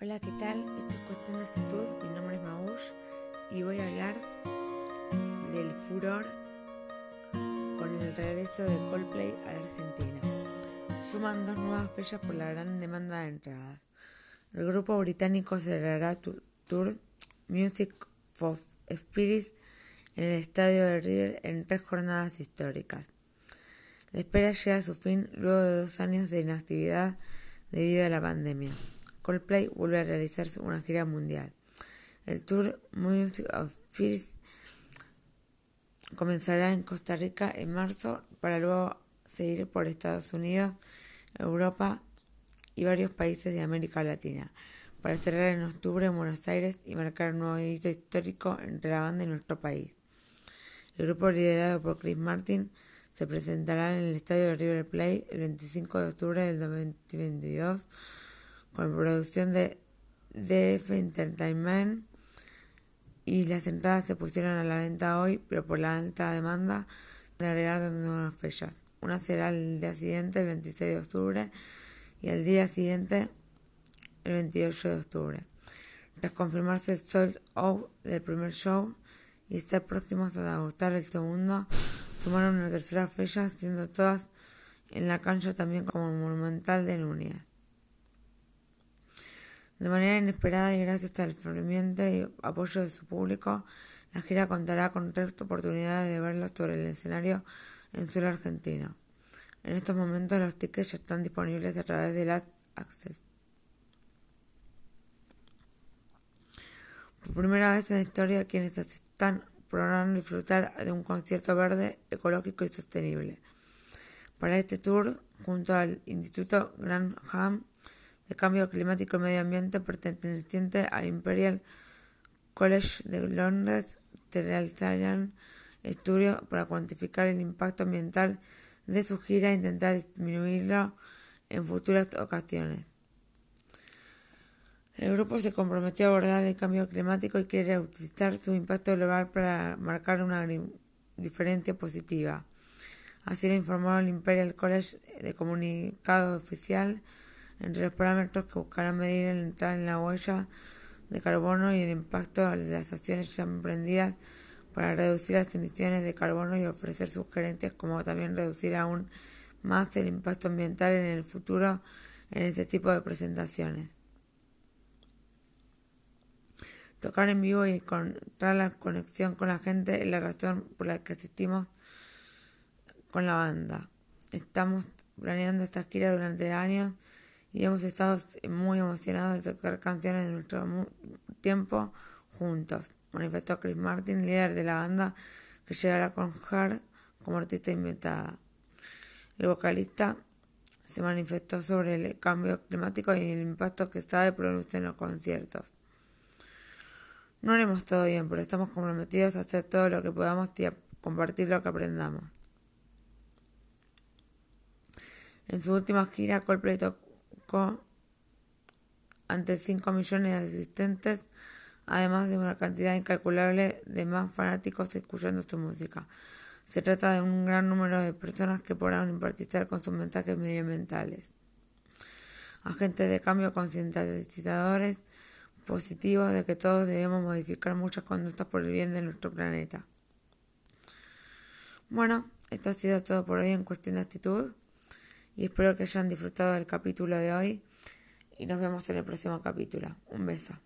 Hola, ¿qué tal? Esto es Cuestión de Actitud. Mi nombre es Maush y voy a hablar del furor con el regreso de Coldplay a la Argentina. Suman dos nuevas fechas por la gran demanda de entradas. El grupo británico cerrará tu tour Music of Spirits en el estadio de River en tres jornadas históricas. La espera llega a su fin luego de dos años de inactividad debido a la pandemia. Coldplay vuelve a realizar una gira mundial. El tour Music of Peace comenzará en Costa Rica en marzo para luego seguir por Estados Unidos, Europa y varios países de América Latina, para cerrar en octubre en Buenos Aires y marcar un nuevo hito histórico entre la banda y nuestro país. El grupo liderado por Chris Martin se presentará en el estadio de River Plate el 25 de octubre del 2022 con producción de DF Entertainment y las entradas se pusieron a la venta hoy, pero por la alta demanda de agregar nuevas fechas. Una será el día siguiente, el 26 de octubre, y el día siguiente, el 28 de octubre. Tras confirmarse el sold out del primer show y estar próximos a agotar el segundo, sumaron una tercera fecha, siendo todas en la cancha también como monumental de Núñez. De manera inesperada y gracias al ferviente apoyo de su público, la gira contará con tres oportunidades de verlo sobre el escenario en suelo argentino. En estos momentos los tickets ya están disponibles a través de la Access. Por primera vez en la historia, quienes asistan podrán disfrutar de un concierto verde, ecológico y sostenible. Para este tour, junto al Instituto Grantham de Cambio Climático y Medio Ambiente perteneciente al Imperial College de Londres realizarán estudios para cuantificar el impacto ambiental de su gira e intentar disminuirlo en futuras ocasiones. El grupo se comprometió a abordar el cambio climático y quiere utilizar su impacto global para marcar una diferencia positiva. Así lo informó el Imperial College de comunicado oficial entre los parámetros que buscarán medir el entrar en la huella de carbono y el impacto de las acciones ya emprendidas para reducir las emisiones de carbono y ofrecer sugerencias como también reducir aún más el impacto ambiental en el futuro en este tipo de presentaciones. Tocar en vivo y encontrar la conexión con la gente es la razón por la que asistimos con la banda. Estamos planeando esta gira durante años y hemos estado muy emocionados de tocar canciones de nuestro tiempo juntos, manifestó Chris Martin, líder de la banda que llegará con Hart como artista invitada. El vocalista se manifestó sobre el cambio climático y el impacto que sabe produce en los conciertos. No haremos todo bien, pero estamos comprometidos a hacer todo lo que podamos y a compartir lo que aprendamos. En su última gira, Coldplay tocó ante 5 millones de asistentes, además de una cantidad incalculable de más fanáticos escuchando su música. Se trata de un gran número de personas que podrán impartir con sus mensajes medioambientales. Agentes de cambio concientizadores positivos de que todos debemos modificar muchas conductas por el bien de nuestro planeta. Bueno, esto ha sido todo por hoy en cuestión de actitud y espero que hayan disfrutado del capítulo de hoy y nos vemos en el próximo capítulo. Un beso.